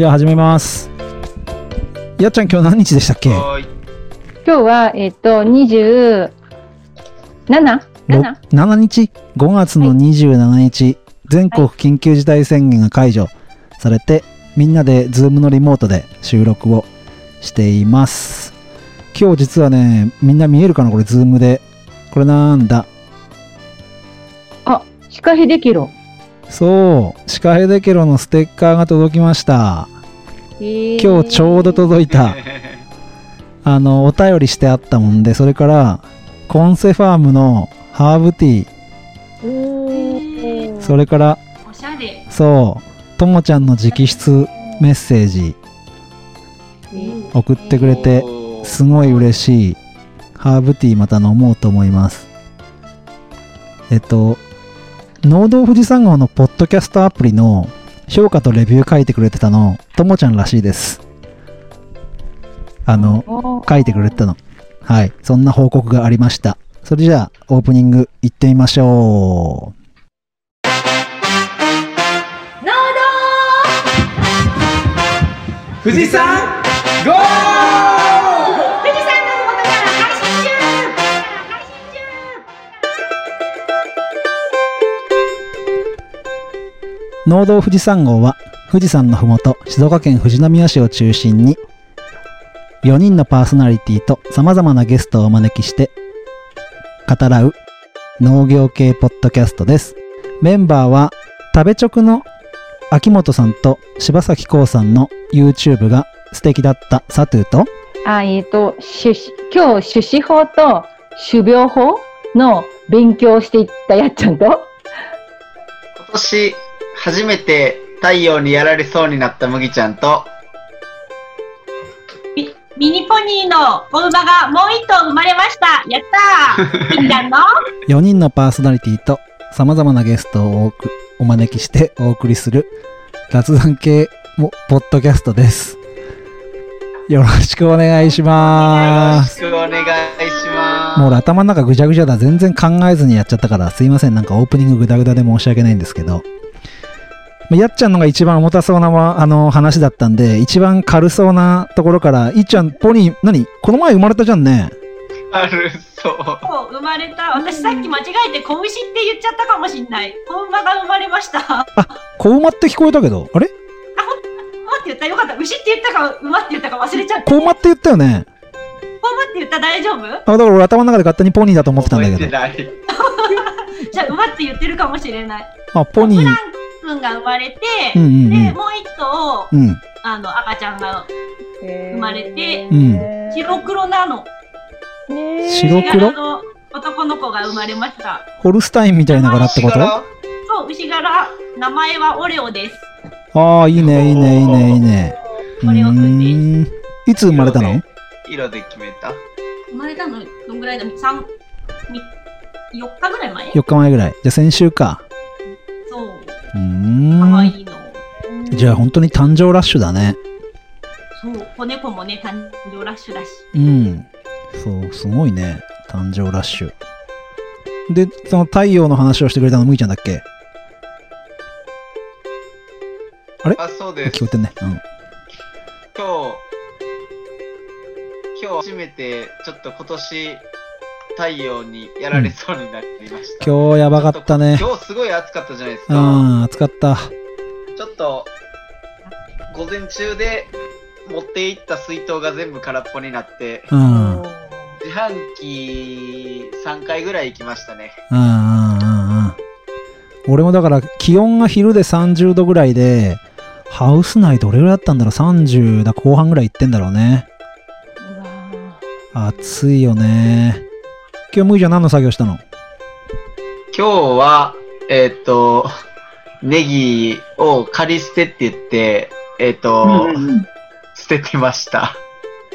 じゃあ始めます。やっちゃん今日何日でしたっけ？今日は、えっ、と、27? ろ 7? 7日 ?5 月の27日、全国緊急事態宣言が解除されて、みんなでズームのリモートで収録をしています。今日実はね、みんな見えるかな？これズームで。これなんだ？あ、シカヘデケロ。そう、シカヘデケロのステッカーが届きました。今今日ちょうど届いた。あの、お便りしてあったもんで、それから、コンセファームのハーブティー、それから、おしゃれ。そう、ともちゃんの直筆メッセージ送ってくれて、すごい嬉しい。ハーブティーまた飲もうと思います。えっと、農道富士山号のポッドキャストアプリの評価とレビュー書いてくれてたの、ともちゃんらしいです。あの、書いてくれてたの。はい。そんな報告がありました。それじゃあ、オープニング行ってみましょう。農富士山ゴー道富士山の農道富士山号は富士山のふもと静岡県富士宮市を中心に4人のパーソナリティと様々なゲストをお招きして語らう農業系ポッドキャストです。メンバーは食べ直の秋元さんと柴咲コウさんの YouTube が素敵だったサトゥーとあ、えっ、と、種子今日、種子法と種苗法の勉強をしていったやっちゃんと、今年初めて太陽にやられそうになった麦ちゃんと、ミミニポニーのお馬がもう一頭生まれましたやったー みーちゃんの4人のパーソナリティと様々なゲストをお招きしてお送りする雑談系もポッドキャストです。よろしくお願いしよます。ろしくお願いします。もう俺頭の中ぐちゃぐちゃだ。全然考えずにやっちゃったから、すいません。なんかオープニングぐだぐだで申し訳ないんですけど。まあやっちゃんのが一番重たそうなわあの話だったんで、一番軽そうなところから、いっちゃん、ポニー、何？この前生まれたじゃんね。ある、そう。生まれた。私さっき間違えて子牛って言っちゃったかもしんない。子馬が生まれました。あ子馬って聞こえたけど、あれ？ほん馬って言った？よかった。牛って言ったか馬って言ったか忘れちゃった。子馬って言ったよね。子馬って言った？大丈夫？あ、だから俺頭の中で勝手にポニーだと思ってたんだけど。覚えてない。じゃあ馬って言ってるかもしれない。あ、ポニーフラ。ン君が生まれて、うんうんでもう一頭うん。うん。あの赤ちゃんが生まれてうん白黒なの白黒？の男の子が生まれましたホルスタインみたいな柄ってこと？力そう牛柄名前はオレオですああ、いいね、いいね、いいね、いいね。うオレオくんですいつ生まれたの？色で決めた。生まれたのどんぐらいだ？三み4日ぐらい前 ?4 日前ぐらい。じゃあ先週か。そうう可ーん。愛いのじゃあ本当に誕生ラッシュだね。そう子猫もね誕生ラッシュだしうん。そう、すごいね。誕生ラッシュ。で、その太陽の話をしてくれたのむいちゃんだっけ？あ、そうです。聞こえてんね。うん。今日、今日初めてちょっと今年太陽にやられそうになりました。今日やばかったね。今日すごい暑かったじゃないですうか。ん、暑かった。ちょっと午前中で持っていった水筒が全部空っぽになって、うん。うん、自販機3回ぐらい行きましたね。うん、うん、うん。俺もだから気温が昼で30度ぐらいで、ハウス内どれぐらいだったんだろう ?30 だ後半ぐらい行ってんだろうね。暑いよね。今日むいちゃん何の作業したの？今日は、えっ、と、ネギを仮捨てって言って、えっ、と、捨ててました。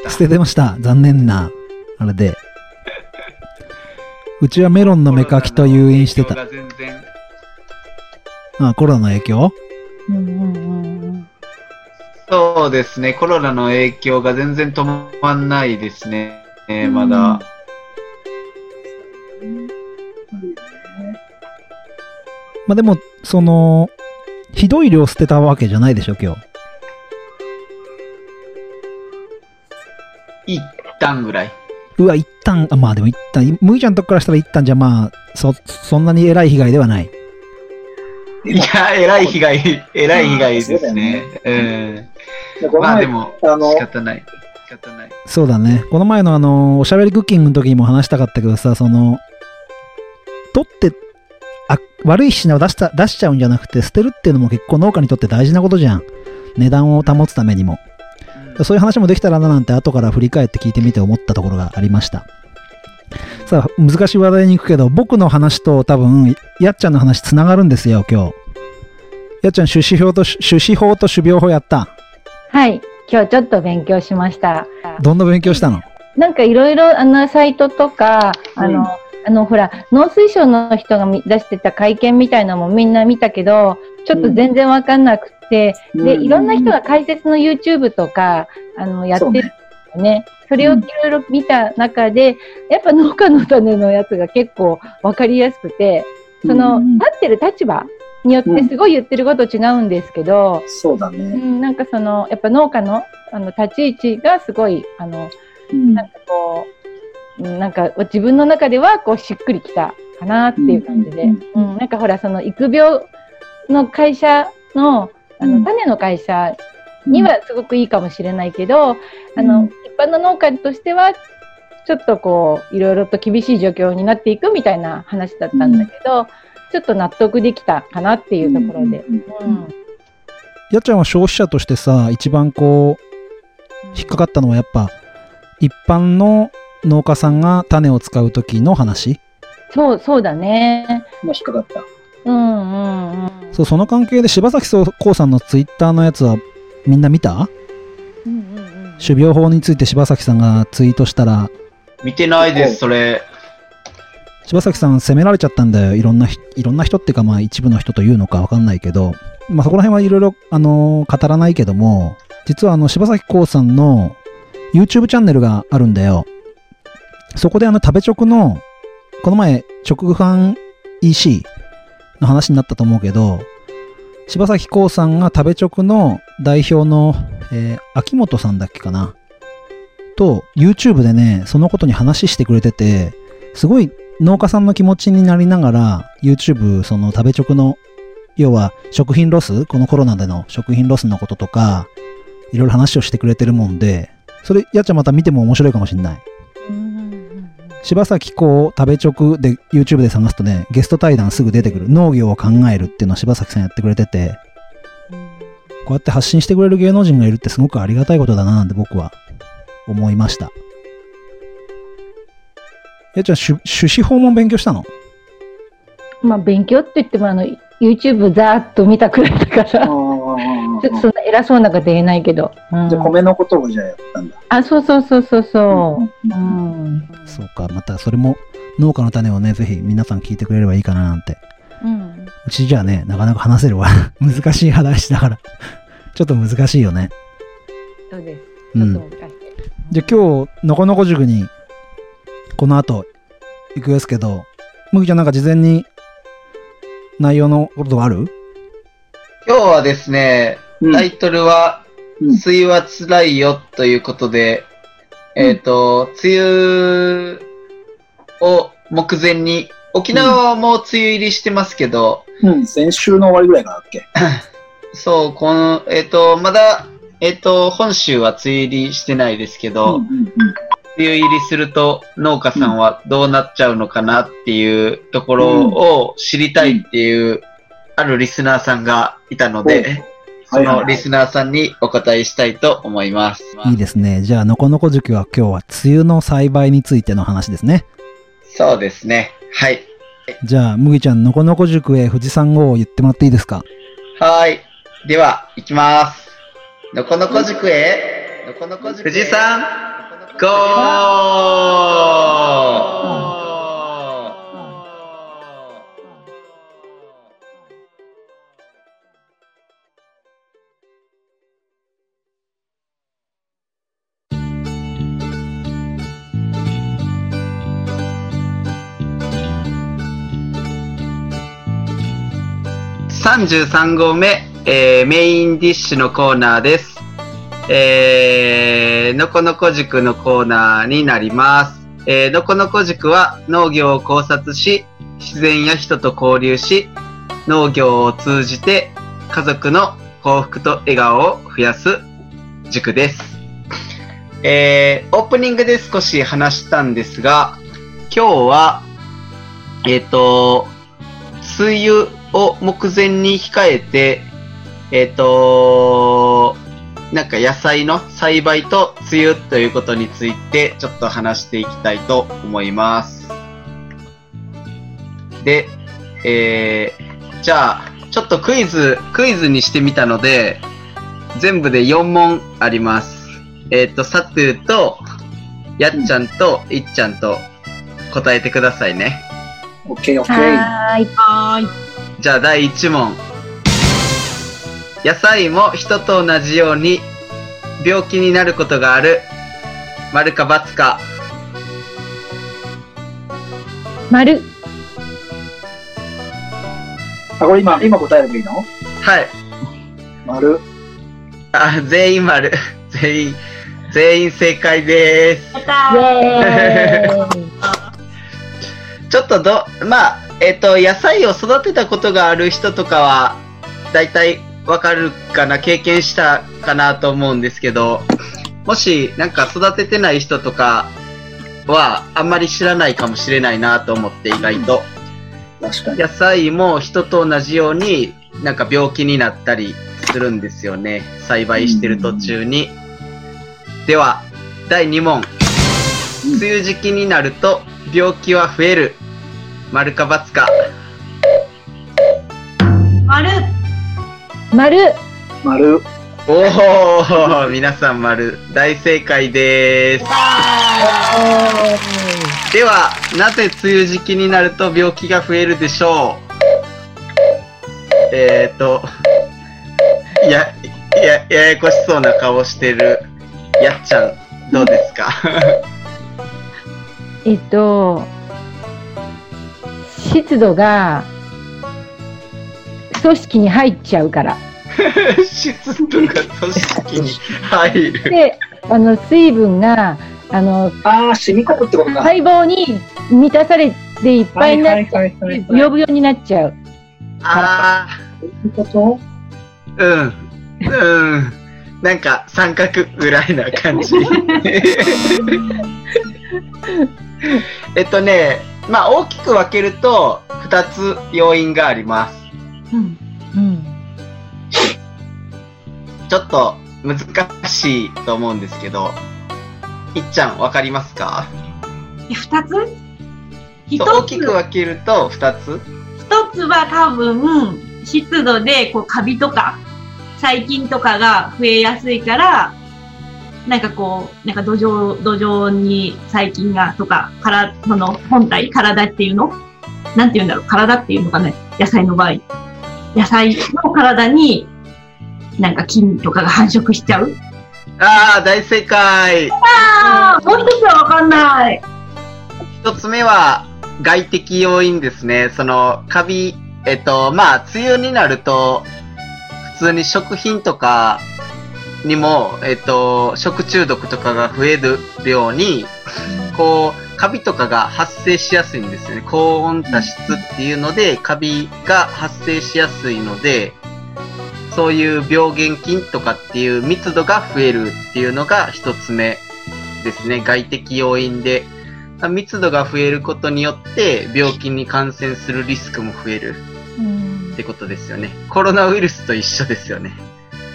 捨ててました。残念な。あれで。うちはメロンの芽かきと誘引してた。コロナの影響が全然あ、コロナの影響？うんうんうんそうですね、コロナの影響が全然止まんないですね、えーまだ。まあでも、その、ひどい量捨てたわけじゃないでしょ、今日。一旦ぐらい。うわ、一旦、あまあでも一旦、いちゃんとこからしたら一旦じゃまあ、そ、そんなに偉い被害ではない。いや、偉い被害、偉い被害ですね。うん。うん、まあでも、仕方ない。仕方ない。そうだね。この前のあの、おしゃべりクッキングの時にも話したかったけどさ、その、悪い品を出した、出しちゃうんじゃなくて、捨てるっていうのも結構農家にとって大事なことじゃん。値段を保つためにも。そういう話もできたらななんて後から振り返って聞いてみて思ったところがありました。さあ、難しい話題に行くけど、僕の話と多分、やっちゃんの話つながるんですよ、今日。やっちゃん、種子法と、種子法と種苗法やった？はい。今日ちょっと勉強しました。どんな勉強したの？なんかいろいろあのサイトとか、あの、うんあのほら、農水省の人がみ出してた会見みたいなのもみんな見たけど、ちょっと全然わかんなくて、で、いろんな人が解説の YouTube とか、あの、やってるんですよね。それをいろいろ見た中で、やっぱ農家の種のやつが結構わかりやすくて、その、うん立ってる立場によってすごい言ってること違うんですけど、うそうだね。ん、なんかその、やっぱ農家のあの立ち位置がすごい、あの、うん。なんかこう、うんなんか自分の中ではこうしっくりきたかなっていう感じで、ううんん。なんかほらその育苗の会社のあうん。の種の会社にはすごくいいかもしれないけど、あうん。の一般の農家としてはちょっとこういろいろと厳しい状況になっていくみたいな話だったんだけど、ちょっと納得できたかなっていうところで。うん。やっちゃんは消費者としてさ、一番こう、引っかかったのはやっぱ、一般の農家さんが種を使う時の話？そうそうだね。もう引っかかった。うんうんうん。そう、その関係で柴咲コウさんのツイッターのやつはみんな見た？うんうんうん種苗法について柴咲さんがツイートしたら、見てないです、それ。柴咲さん責められちゃったんだよ。いろんなひ、いろんな人っていうかまあ一部の人というのかわかんないけど、まあそこら辺はいろいろ、あのー語らないけども、実はあの柴咲コウさんの YouTube チャンネルがあるんだよ。そこであの食べチョクの、この前直販 EC の話になったと思うけど、柴咲コウさんが食べチョクの代表の、えー秋元さんだっけかな？と YouTube でね、そのことに話してくれてて、すごい農家さんの気持ちになりながら、YouTube、その食べチョクの、要は食品ロスこのコロナでの食品ロスのこととか、いろいろ話をしてくれてるもんで、それ、やっちゃまた見ても面白いかもしんない。柴咲コウ食べ直で YouTube で探すとね、ゲスト対談すぐ出てくる。農業を考えるっていうのを柴咲さんやってくれてて、うんこうやって発信してくれる芸能人がいるってすごくありがたいことだななんて僕は思いました。やっちゃん、種種子法も勉強したの？まあ勉強って言ってもあの YouTube ざーっと見たくらいだから、ちあょーっとそんな偉そうなこと言えないけど。うんじゃあ米のことをじゃあやったんだ。あ、そうそうそうそうそう。うん。そうか、またそれも農家の種をね、ぜひ皆さん聞いてくれればいいかななんて。うん。うちじゃあね、なかなか話せるわ。難しい話だから。ちょっと難しいよね。そうです。うんちょっと難しい。じゃあ今日、のこのこ塾に、この後、行くですけど、むぎちゃんなんか事前に内容のことある？今日はですね、うん。タイトルは、うん。梅雨は辛いよということで、えっ、と、梅雨を目前に、沖縄はもう梅雨入りしてますけど、うん、先週の終わりぐらいからだっけ？そう、この、えっ、と、まだ、えっ、と、本州は梅雨入りしてないですけど、うんうん。梅雨入りすると農家さんはどうなっちゃうのかなっていうところを知りたいっていう、あるリスナーさんがいたので、そのリスナーさんにお答えしたいと思います。いいですね。じゃあ、のこのこ塾は今日は梅雨の栽培についての話ですね。そうですね。はい。じゃあ、むぎちゃん、のこのこ塾へ富士山号を言ってもらっていいですか？はい。では、行きます。のこのこ塾へ、のこのこ塾富士山、ゴー33号目、えーメインディッシュのコーナーです。えー、のこのこ塾のコーナーになります。えー、のこのこ塾は農業を考察し、自然や人と交流し、農業を通じて家族の幸福と笑顔を増やす塾です。えー、オープニングで少し話したんですが、今日は、えっ、と、梅雨を目前に控えて、えっ、と、なんか野菜の栽培と梅雨ということについてちょっと話していきたいと思います。で、えー、じゃあ、ちょっとクイズ、クイズにしてみたので、全部で4問あります。えっ、と、サトゥーと、やっちゃんと、いっちゃんと答えてくださいね。オッケーオッケー。はーい。はーい。じゃあ第1問。野菜も人と同じように病気になることがある。丸か×か。丸。あ、これ今、今答えればいいの？はい。丸。あ、全員丸。全員、全員正解です。やったイー。ェーイ。ちょっとど、まあ、えっ、と、野菜を育てたことがある人とかは、だいたいわかるかな、経験したかなと思うんですけど、もし、なんか育ててない人とかは、あんまり知らないかもしれないなと思って、意外と。野菜も人と同じように、なんか病気になったりするんですよね。栽培してる途中に。では、第2問。梅雨時期になると病気は増える。丸か×か。丸。丸。丸。おお皆さん丸。大正解です。では、なぜ梅雨時期になると病気が増えるでしょう？えーと、いや、いや、ややこしそうな顔してるやっちゃん、どうですか？えっと、湿度が組織に入っちゃうから。湿度が組織に入る。で、あの、水分が、あの、ああ、染み込むってことか。細胞に満たされていっぱいになっちゃう。ぶよぶよになっちゃう。あそういうこと？ー、うん、うん。なんか三角ぐらいな感じ。えっとね、まあ大きく分けると2つ要因があります。うん。うん。ちょっと難しいと思うんですけど、いっちゃんわかりますか？え二つ？大つ？きく分けると2つ？一つは多分、湿度で、こう、カビとか、細菌とかが増えやすいから、なんかこう、なんか土壌、土壌に細菌が、とか、から、その本体、体っていうの？なんて言うんだろう、体っていうのかね、野菜の場合。野菜の体に、なんか菌とかが繁殖しちゃう？ああ、大正解ああ、もう一つはわかんない。一つ目は外的要因ですね。その、カビ、えっと、まあ、梅雨になると、普通に食品とかにも、えっと、食中毒とかが増えるように、こう、カビとかが発生しやすいんですよね。高温多湿っていうので、カビが発生しやすいので、そういう病原菌とかっていう密度が増えるっていうのが一つ目ですね。外的要因で。密度が増えることによって病気に感染するリスクも増えるってことですよね。コロナウイルスと一緒ですよね。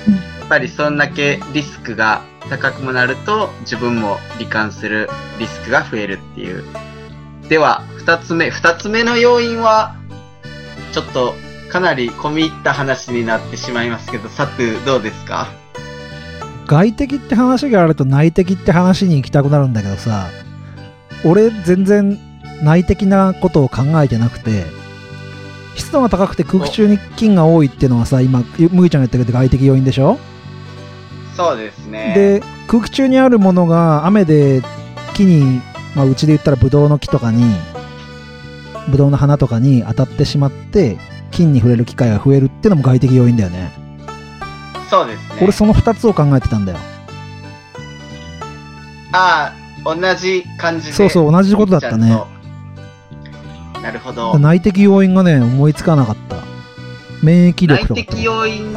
うんぱりそんだけリスクが高くもなると自分も罹患するリスクが増えるっていう。では、二つ目。二つ目の要因は、ちょっとかなり込み入った話になってしまいますけど、サトゥどうですか？外的って話があると内的って話に行きたくなるんだけどさ俺全然内的なことを考えてなくて湿度が高くて空気中に菌が多いっていうのはさ今むぎちゃんが言ったけど外的要因でしょ？そうですね。で空気中にあるものが雨で木に、まあ、うちで言ったらブドウの木とかにブドウの花とかに当たってしまって菌に触れる機会が増えるっていうのも外的要因だよねそうですね。俺その2つを考えてたんだよああ、同じ感じで。そうそう、同じことだったね。なるほど。内的要因がね、思いつかなかった。免疫力内とか。的要因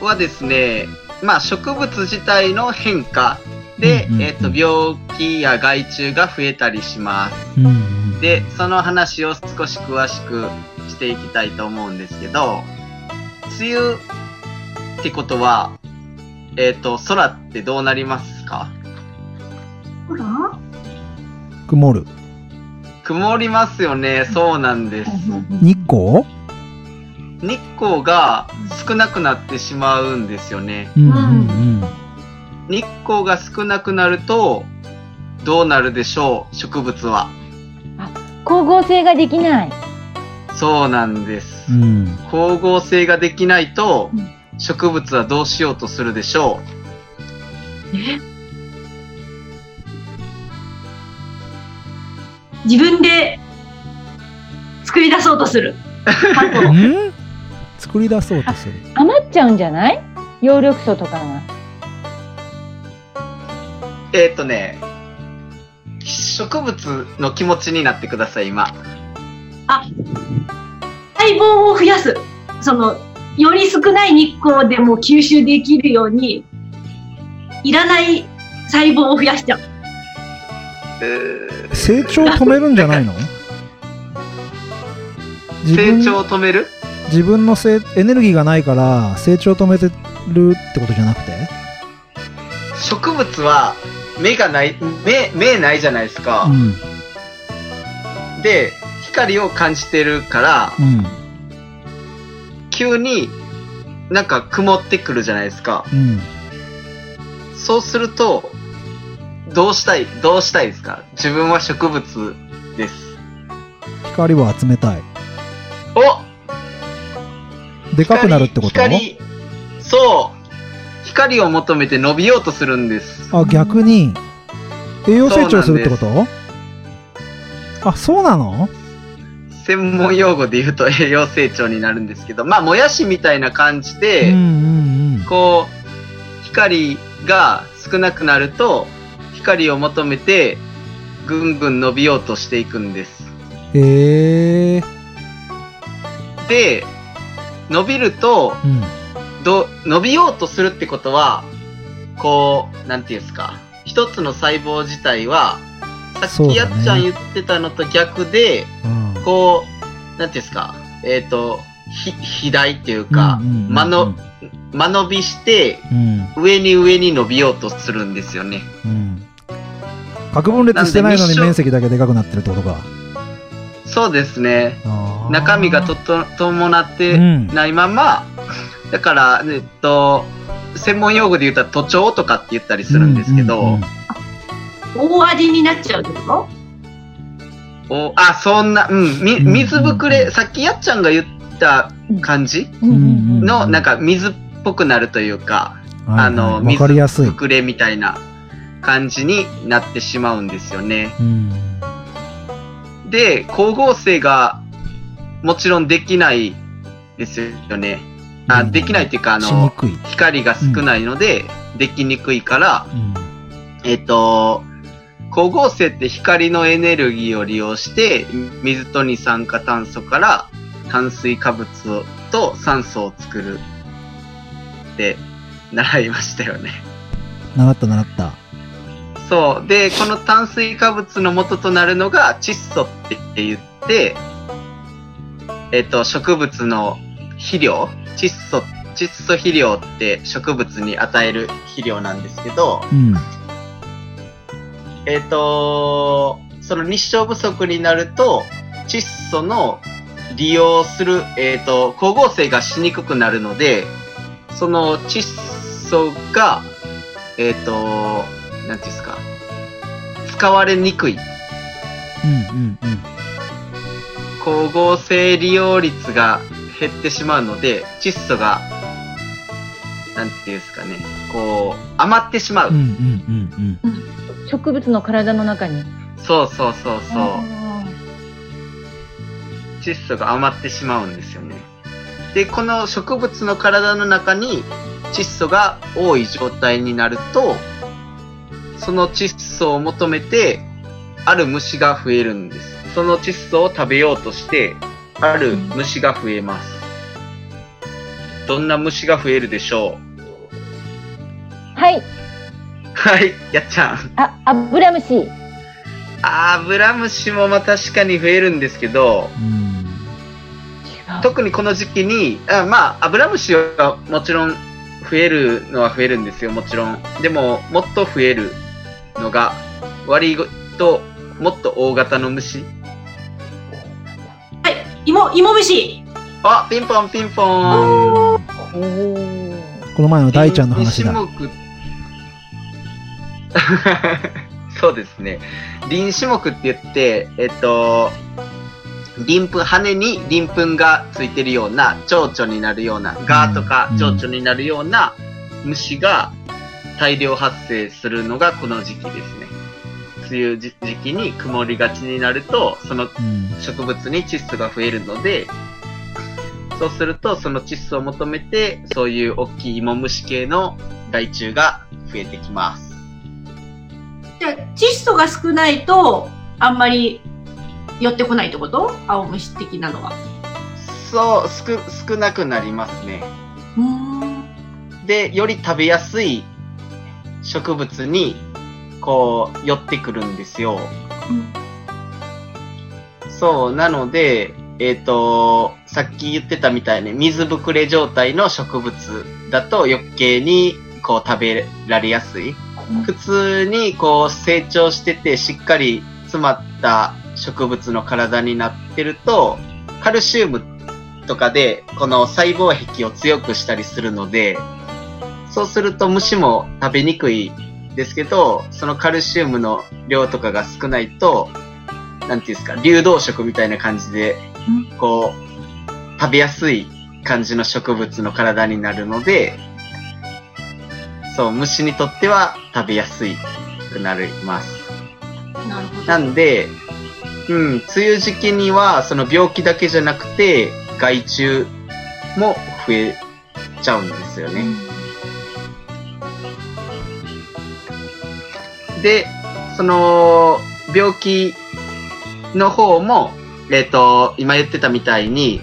はですね、まあ植物自体の変化で、うんうんうんえっ、と、病気や害虫が増えたりします。うんうん。で、その話を少し詳しくしていきたいと思うんですけど、梅雨ってことは、えっ、と、空ってどうなりますか？曇る。曇りますよね。そうなんです。日光？日光が少なくなってしまうんですよね。うんうん日光が少なくなると、どうなるでしょう植物は。光合成ができない。そうなんですう。ん。うん。光合成ができないとうん、植物はどうしようとするでしょ自分で作り出そうとする。ん作り出そうとする。余っちゃうんじゃない？葉緑素とかが。うえっ、とね、植物の気持ちになってください、今。細胞を増やす。その、より少ない日光でも吸収できるように、いらない細胞を増やしちゃう。うー成長を止めるんじゃないの？自成分長を止める？自分のせいエネルギーがないから成長を止めてるってことじゃなくて？植物は目がない、目、目ないじゃないですかう。ん。で、光を感じてるから、うん。急になんか曇ってくるじゃないですか。うん。そうすると、どうしたい、どうしたいですか？自分は植物です。光を集めたい。おでかくなるってこと？光、そう。光を求めて伸びようとするんです。あ、逆に、栄養成長するってことあ、そうなの専門用語で言うと栄養成長になるんですけど、まあ、もやしみたいな感じうんで、うんこう、光が少なくなると、光を求めて、ぐんぐん伸びようとしていくんです。へえ。で、伸びると、うん。ど、伸びようとするってことは、こう、なんていうんですか。一つの細胞自体は、さっきやっちゃん言ってたのと逆で、うん。こう、なんていうんですか。えっ、と、ひ、肥大っていうか、うんうんうんうん間の、間延びして、うん。上に上に伸びようとするんですよね。うん。核分裂してないのに面積だけでかくなってるってことか。そうですね。中身がとと伴ってうんないまま、だから、えっと、専門用語で言ったら都庁とかって言ったりするんですけど、うんうんうん大味になっちゃうってことおあ、そんな、うん、み、うん水ぶくれ、さっきやっちゃんが言った感じうんうんの、なんか水っぽくなるというか、はいあの、わ水かりやすいぶ。くれみたいな感じになってしまうんですよね。うん。で、光合成がもちろんできないですよね。あ、うんできないっていうか、あの。光が少ないので、できにくいから、うん。えっと、光合成って光のエネルギーを利用して、水と二酸化炭素から炭水化物と酸素を作るって習いましたよね。習った習った。そう。で、この炭水化物の元となるのが窒素って言って、えっと、植物の肥料窒素、窒素肥料って植物に与える肥料なんですけど、うん。えっ、と、その日照不足になると、窒素の利用する、えっ、と、光合成がしにくくなるので、その窒素が、えっ、と、なんていうんですか、使われにくい。うんうんうん。光合成利用率が減ってしまうので、窒素が、なんていうんですかね、こう、余ってしまう。うんうんうん植物の体の中に。そうそうそうそう。あ窒素が余ってしまうんですよね。で、この植物の体の中に窒素が多い状態になると、その窒素を求めて、ある虫が増えるんです。その窒素を食べようとして、ある虫が増えます。どんな虫が増えるでしょう？はい。はい、やっちゃん。あ、アブラムシ。アブラムシもまあ確かに増えるんですけど、うん。特にこの時期に、あまあ、アブラムシはもちろん増えるのは増えるんですよ、もちろん。でも、もっと増えるのが、割ともっと大型の虫？はい。芋、芋虫。あ、ピンポンピンポーン。この前の大ちゃんの話だ。臨種目そうですね。臨種目って言って、えっと、鱗粉、羽に鱗粉がついてるような、蝶々になるような、ガーとかうん蝶々になるような虫が大量発生するのがこの時期ですね。梅雨時時期に曇りがちになると、そのうん。植物に窒素が増えるので、そうするとその窒素を求めて、そういう大きい芋虫系の害虫が増えてきます。じゃあ、窒素が少ないと、あんまり寄ってこないってこと？青虫的なのは。そう、少、少なくなりますね。うーん。で、より食べやすい植物に、こう、寄ってくるんですよ。そう、なので、えっ、と、さっき言ってたみたいに水ぶくれ状態の植物だと余計にこう食べられやすい。普通にこう成長しててしっかり詰まった植物の体になってると、カルシウムとかでこの細胞壁を強くしたりするので、そうすると虫も食べにくいですけど、そのカルシウムの量とかが少ないと、なんていうんですか、流動食みたいな感じで、こう、食べやすい感じの植物の体になるので、そう、虫にとっては食べやすいくなります。なるほど。なんで、うん、梅雨時期には、その病気だけじゃなくて、害虫も増えちゃうんですよね。で、その、病気の方も、えっ、と、今言ってたみたいに、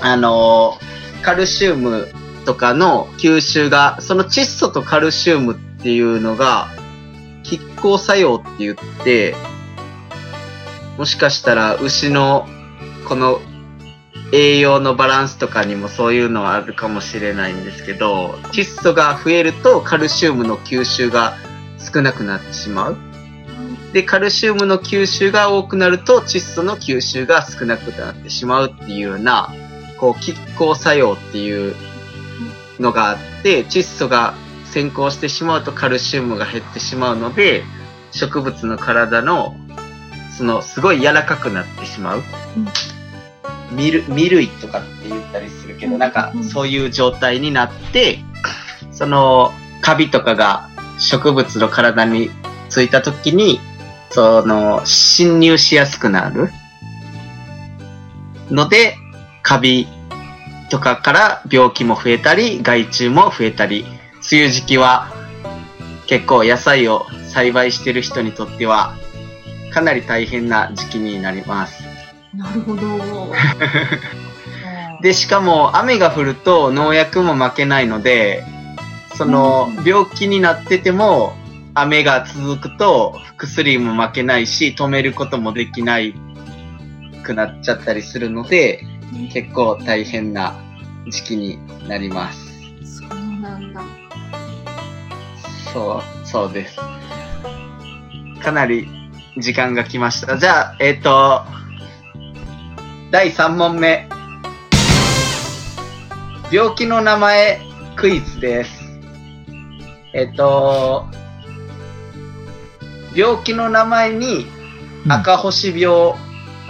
あの、カルシウムとかの吸収が、その窒素とカルシウムっていうのが、拮抗作用って言って、もしかしたら牛のこの栄養のバランスとかにもそういうのはあるかもしれないんですけど、窒素が増えるとカルシウムの吸収が少なくなってしまう。で、カルシウムの吸収が多くなると窒素の吸収が少なくなってしまうっていうような、こう、拮抗作用っていうのがあって、窒素が先行してしまうとカルシウムが減ってしまうので、植物の体の、その、すごい柔らかくなってしまう。ミル、ミルイとかって言ったりするけど、なんか、そういう状態になって、その、カビとかが植物の体についた時に、その、侵入しやすくなる。ので、カビとかから病気も増えたり、害虫も増えたり、梅雨時期は結構野菜を栽培してる人にとっては、かなり大変な時期になります。なるほど。で、しかも雨が降ると農薬も負けないので、その病気になってても雨が続くと薬も負けないし止めることもできないくなっちゃったりするので、結構大変な時期になります。そうなんだ。そう、そうです。かなり時間が来ました。じゃあ、えっ、と、第3問目。病気の名前クイズです。えっ、と、病気の名前にうん赤星病、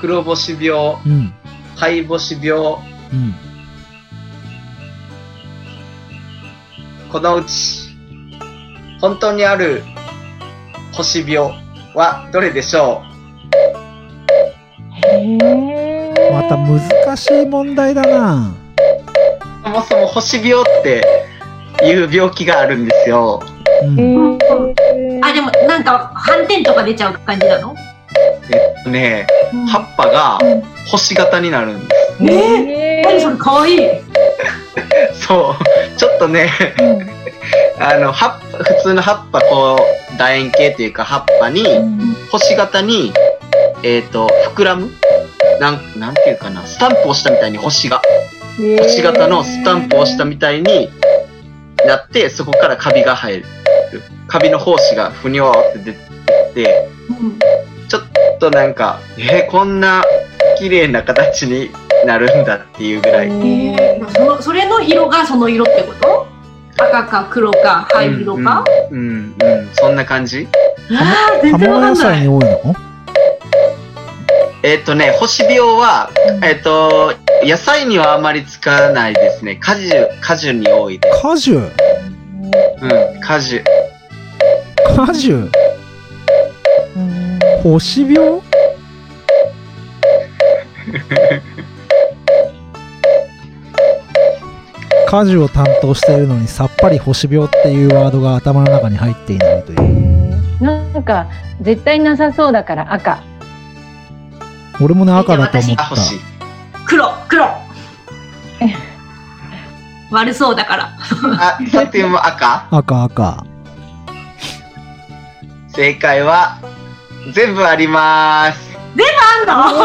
黒星病、うん。灰星病、うん。このうち、本当にある星病はどれでしょへーまた難しい問題だな。うそもそも星病っていう病気があるんですよ。うん。あ、でもなんか斑点とか出ちゃう感じなの？えっとね、葉っぱが星型になるんです。え？え何それかわいい。そう。ちょっとね、あの、葉っぱ、普通の葉っぱ、こう、楕円形というか葉っぱに、星型に、えっ、と、膨らむ？なん、なんていうかな、スタンプをしたみたいに星が、星型のスタンプをしたみたいになって、そこからカビが生える。カビの胞子がふにょーって出てて、ちょっとなんか、えーこんな綺麗な形になるんだっていうぐらい。えー、そのそれの色がその色ってこと？赤か黒か灰色か、うん、うん、うん、そんな感じ。ああ、全葉然わかんない。えっ、とね、星病は、えっ、と、野菜にはあまり使わないですね。果樹、果樹に多いです。果樹うん、果樹。果樹星病？果樹を担当しているのにさっぱり星病っていうワードが頭の中に入っていないというなんか絶対なさそうだから赤。俺もね赤だと思っあ、悪そうだから。あ、サティウム赤た赤赤正解は、全部あります。なん だ嘘こ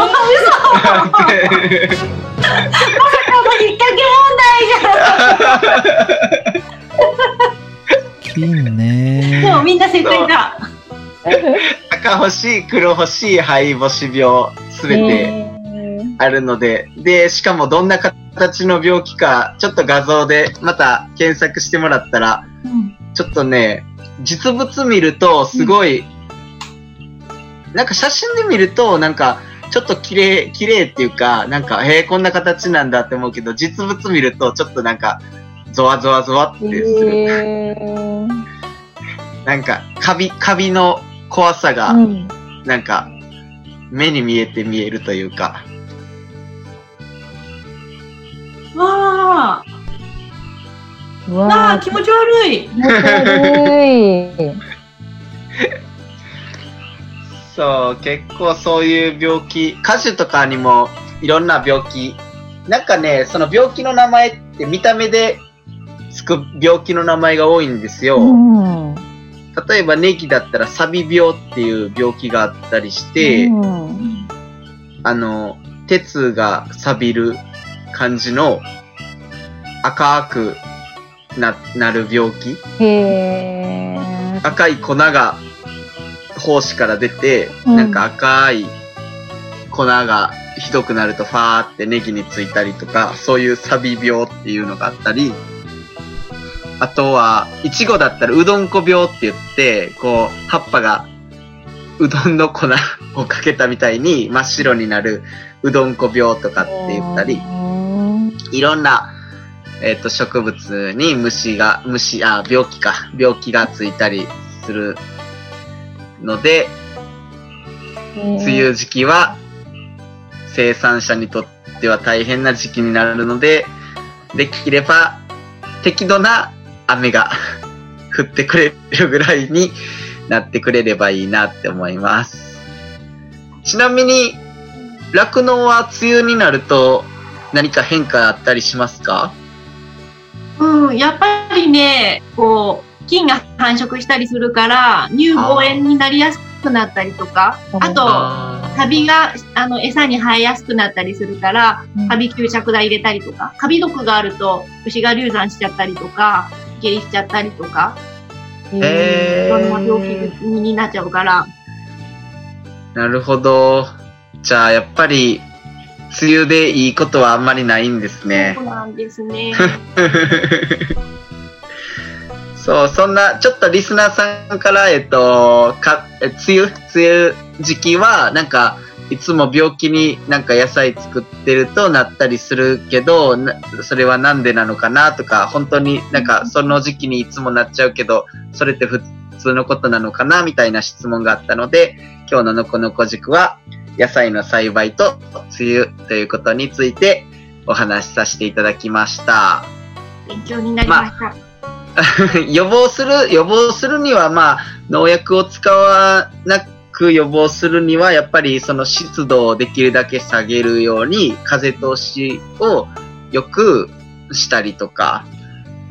の引っ掛け金問題じゃん。でもねみんな正解だ。赤星、黒星、灰星病、すべてあるので、で、しかもどんな形の病気か、ちょっと画像でまた検索してもらったら、ちょっとね、実物見るとすごい、なんか写真で見ると、なんか、ちょっと綺麗、綺麗っていうか、なんか、へえ、こんな形なんだって思うけど、実物見ると、ちょっとなんか、ゾワゾワゾワってする。えー。なんか、カビ、カビの怖さが、うん。なんか、目に見えて見えるというか、わあ、うわなあ、気持ち悪い。気持ち悪い。そう、結構そういう病気、歌手とかにもいろんな病気、なんかね、その病気の名前って見た目でつく病気の名前が多いんですよ。うん例えばネギだったらサビ病っていう病気があったりして、うんあの、鉄が錆びる感じの赤くな、なる病気？へー。赤い粉が胞子から出て、うん。なんか赤い粉がひどくなるとファーってネギについたりとか、そういうサビ病っていうのがあったり、あとは、いちごだったらうどんこ病って言って、こう、葉っぱがうどんの粉をかけたみたいに真っ白になるうどんこ病とかって言ったり、うんいろんな、えっ、と、植物に虫が、虫、あ、病気か、病気がついたりするので、梅雨時期は生産者にとっては大変な時期になるので、できれば適度な雨が 降ってくれるぐらいになってくれればいいなって思います。ちなみに、酪農は梅雨になると何か変化あったりしますか？うん、やっぱりね、こう、菌が繁殖したりするから、乳房炎になりやすくなったりとか、あと、カビが、あの、餌に生えやすくなったりするから、カビ吸着剤入れたりとか、カビ毒があると牛が流産しちゃったりとか、下痢しちゃったりとか、へいろんな病気になっちゃうから、なるほど。じゃあ、やっぱり、梅雨でいいことはあんまりないんですねそ。うなんですね。そう、そんな、ちょっとリスナーさんから、えっと、か、え梅雨、梅雨時期は、なんか、いつも病気になんか野菜作ってるとなったりするけど、なそれはなんでなのかなとか、本当になんかその時期にいつもなっちゃうけど、それって普通のことなのかなみたいな質問があったので、今日ののこのこ塾は、野菜の栽培と梅雨ということについてお話しさせていただきました。勉強になりました。予防する、予防するには、まあ、農薬を使わなく予防するには、やっぱりその湿度をできるだけ下げるように、風通しをよくしたりとか、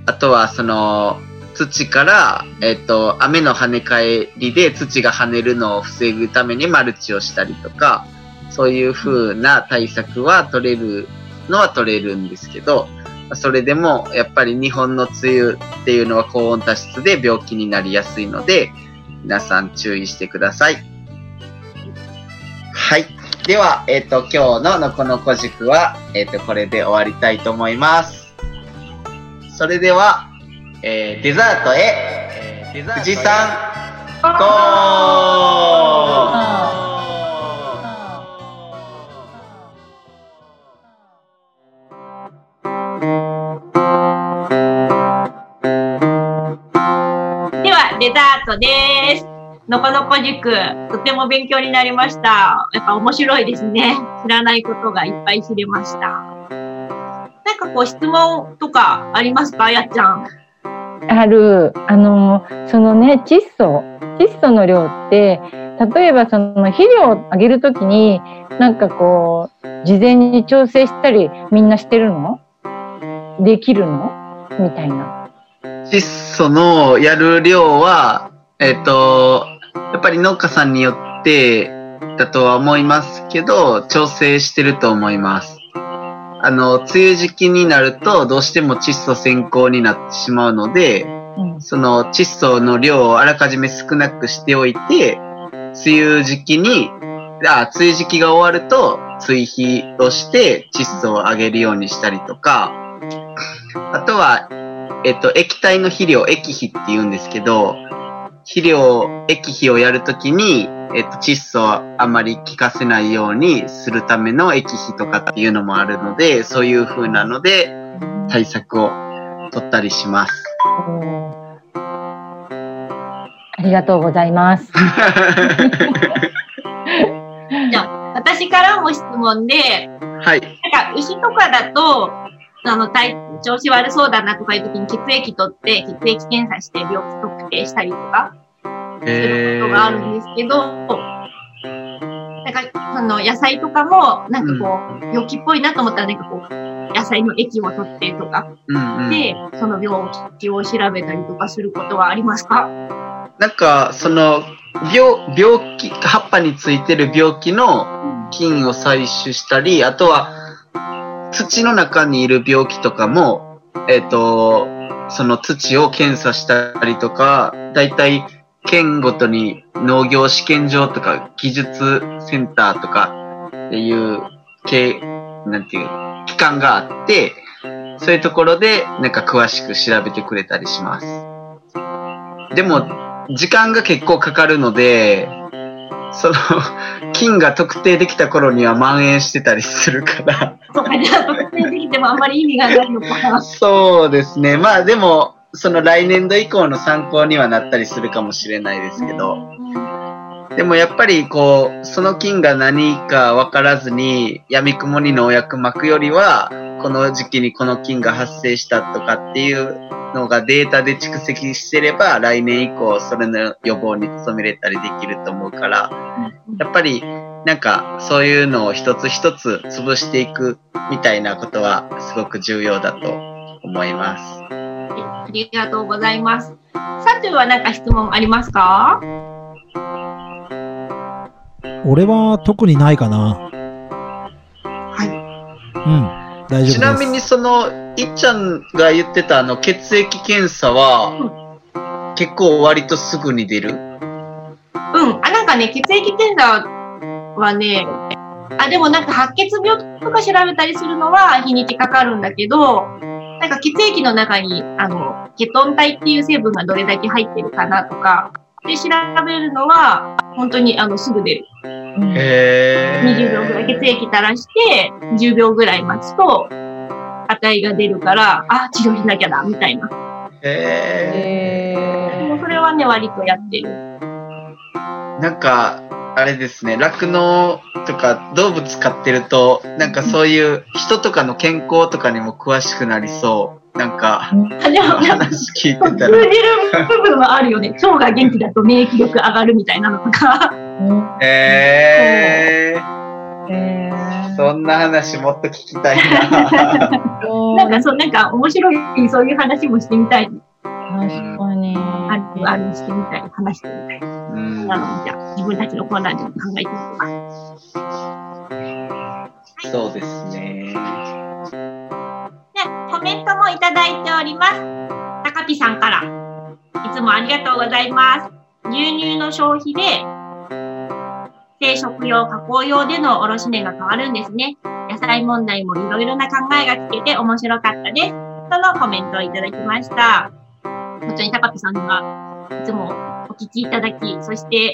あとはその、土から、えっ、と、雨の跳ね返りで土が跳ねるのを防ぐためにマルチをしたりとか、そういう風な対策は取れるのは取れるんですけど、それでもやっぱり日本の梅雨っていうのは高温多湿で病気になりやすいので、皆さん注意してください。はい。では、えっ、と、今日ののこのこ塾は、えっ、と、これで終わりたいと思います。それでは、えーデザートへ、富士山、ゴでは、デザートです。のこのこ塾、とても勉強になりました。やっぱ面白いですね。知らないことがいっぱい知れました。なんかこう質問とかありますかやっちゃん？ある、あの、そのね、窒素、窒素の量って、例えばその肥料をあげるときに、なんかこう、事前に調整したり、みんなしてるの？できるの？みたいな。窒素のやる量は、えっ、と、やっぱり農家さんによってだとは思いますけど、調整してると思います。あの、梅雨時期になるとどうしても窒素先行になってしまうので、うん。その窒素の量をあらかじめ少なくしておいて、梅雨時期に、あ、梅雨時期が終わると追肥をして窒素を上げるようにしたりとか、あとは、えっと、液体の肥料、液肥って言うんですけど、肥料、液肥をやるときに、えっと、窒素をあまり効かせないようにするための液肥とかっていうのもあるので、そういう風なので対策を取ったりします。ありがとうございます。じゃあ、私からも質問で、はい。なんか牛とかだと、あの、体調子悪そうだなとかいう時に血液取って、血液検査して病気特定したりとか、することがあるんですけど、なんか、その野菜とかも、なんかこう、病気っぽいなと思ったら、なんかこう、野菜の液を取ってとか、で、その病気を調べたりとかすることはありますか？なんか、その、病、病気、葉っぱについてる病気の菌を採取したり、あとは、土の中にいる病気とかも、えっ、と、その土を検査したりとか、だいたい県ごとに農業試験場とか技術センターとかっていう、系、なんていう、機関があって、そういうところでなんか詳しく調べてくれたりします。でも、時間が結構かかるので、その、菌が特定できた頃には蔓延してたりするから。そうか、じゃあ特定できてもあんまり意味がないのか。そうですね。まあでも、その来年度以降の参考にはなったりするかもしれないですけど。でもやっぱりこう、その菌が何か分からずに闇雲に農薬巻くよりは、この時期にこの菌が発生したとかっていうのがデータで蓄積してれば、来年以降それの予防に努めれたりできると思うから、やっぱりなんかそういうのを一つ一つ潰していくみたいなことはすごく重要だと思います。ありがとうございます。さては何か質問ありますか？俺は特にないかな。はい。うん。大丈夫です。ちなみにその、いっちゃんが言ってたあの血液検査は、結構割とすぐに出る？うん。あ、なんかね、血液検査はね、あ、でもなんか白血病とか調べたりするのは日にちかかるんだけど、なんか血液の中に、あの、ケトン体っていう成分がどれだけ入ってるかなとか、で調べるのは、本当にあの、すぐ出る。へ20秒ぐらい血液垂らして、10秒ぐらい待つと、値が出るから、あ、治療しなきゃだ、みたいな。へえもうそれはね、割とやってる。ーなんか、あれですね、酪農とか動物飼ってると、なんかそういう人とかの健康とかにも詳しくなりそう。なんか、話聞いてた通ら。じる部分はあるよね。腸が元気だと免疫力上がるみたいなのとか。ええー、そんな話もっと聞きたいな。なんかそう、なんか面白い、そういう話もしてみたい。確かに。あるあるしてみたい。話してみたい。うんなので、じゃあ自分たちのコーナーでも考えてみてます。そうですね。で、コメントもいただいております。高ピさんから。いつもありがとうございます。牛乳の消費で、生食用、加工用での卸値が変わるんですね。野菜問題もいろいろな考えが聞けて面白かったです。とのコメントをいただきました。本当に高ピさんがいつもお聞きいただき、そして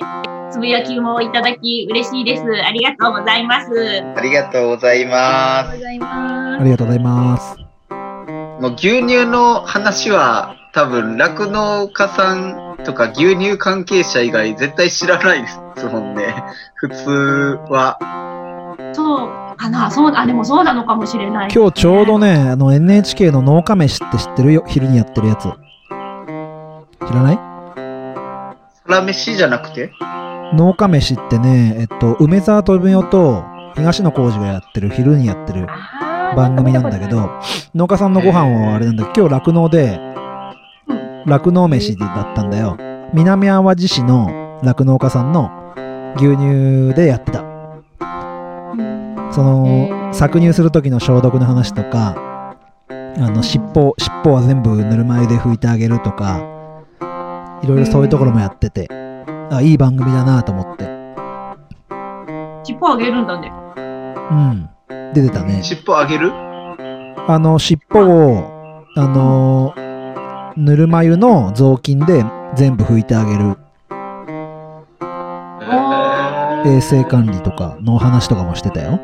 つぶやきもいただき嬉しいです。ありがとうございます。ありがとうございます。ありがとうございます。もう牛乳の話は多分酪農家さんとか牛乳関係者以外絶対知らないですもんね。普通は。そうかなそう、あ、でもそうなのかもしれない。今日ちょうどね、あの NHK の農家飯って知ってるよ昼にやってるやつ。知らない？サラメシじゃなくて？農家飯ってね、えっと、梅沢富美男と東野幸治がやってる昼にやってるす。番組なんだけど、農家さんのご飯はあれなんだけど、今日酪農で、酪農飯だったんだよ。南淡路市の酪農家さんの牛乳でやってた。その、搾乳する時の消毒の話とか、あの、尻尾、尻尾は全部ぬるま湯で拭いてあげるとか、いろいろそういうところもやってて、あ、いい番組だなと思って。尻尾あげるんだね。うん。出てたね。尻尾あげる？あの、尻尾を、あのーぬるま湯の雑巾で全部拭いてあげる衛生管理とかの話とかもしてたよ。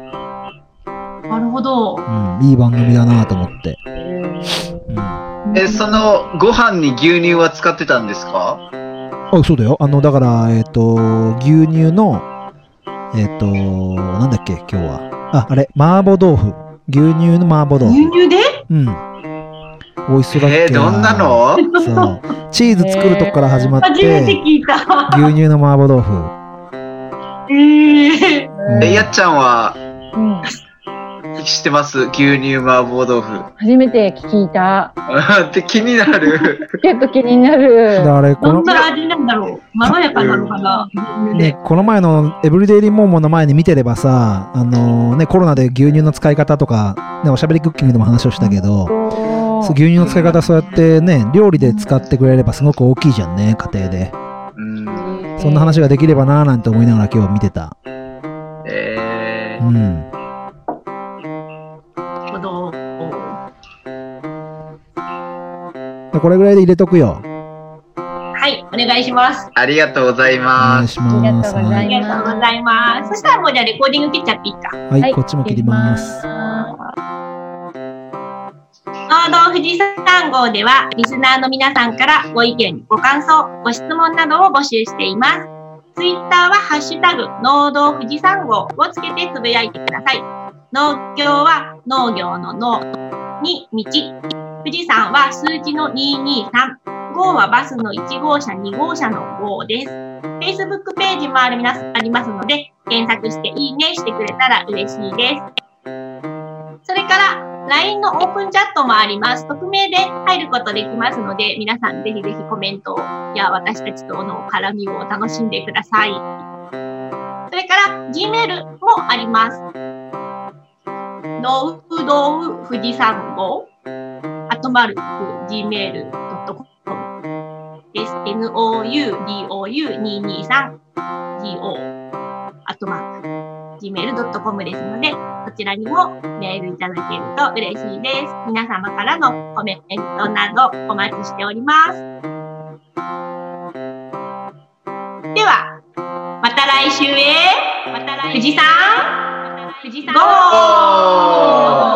なるほど。うん、いい番組だなと思って。うん。え、そのご飯に牛乳は使ってたんですか？あ、そうだよ。あの、だから、えっ、と、牛乳の、えっ、と、なんだっけ、今日は。あ、あれ、麻婆豆腐。牛乳の麻婆豆腐。牛乳で？うん。美味しそうだっけえー、どんなの？そう。チーズ作るとこから始まって、初めて聞いた。牛乳の麻婆豆腐。えー、うんえ、やっちゃんは？うん。知ってます？牛乳麻婆豆腐。初めて聞いた。って気になる。ちょっと気になる。だあれ、このどん、な味なんだろうまろやかなのかな？牛乳でね、この前のエブリデイリーモーモンの前に見てればさ、あのね、コロナで牛乳の使い方とか、ね、おしゃべりクッキングでも話をしたけど、そう牛乳の使い方そうやってね、料理で使ってくれればすごく大きいじゃんね、家庭で。うん。そんな話ができればなーなんて思いながら今日見てた。えー、うん。でこれぐらいで入れとくよ。はい、お願いします。ありがとうございお願ます。いします。ありがとうござあいますりがとうございます。そしたらもうじゃあレコーディング切っちゃっていいか。はい、はい、こっちも切ります。農道富士山号では、リスナーの皆さんからご意見、ご感想、ご質問などを募集しています。ツイッターはハッシュタグ、農道富士山号をつけてつぶやいてください。農業は農業の農に道。富士山は数字の223。号はバスの1号車、2号車の号です。Facebook ページもありますありますので、検索していいねしてくれたら嬉しいです。それから、LINE のオープンチャットもあります。匿名で入ることできますので、皆さんぜひぜひコメントや私たちとの絡みを楽しんでください。それから、Gmail もあります。ノウフドウ富士山号、マルク gmail.com です。noudou223 go アットマーク。gmail.com ですので、そちらにもメールいただけると嬉しいです。皆様からのコメントなどお待ちしております。では、また来週へ、また来富士山、富士山、ゴー！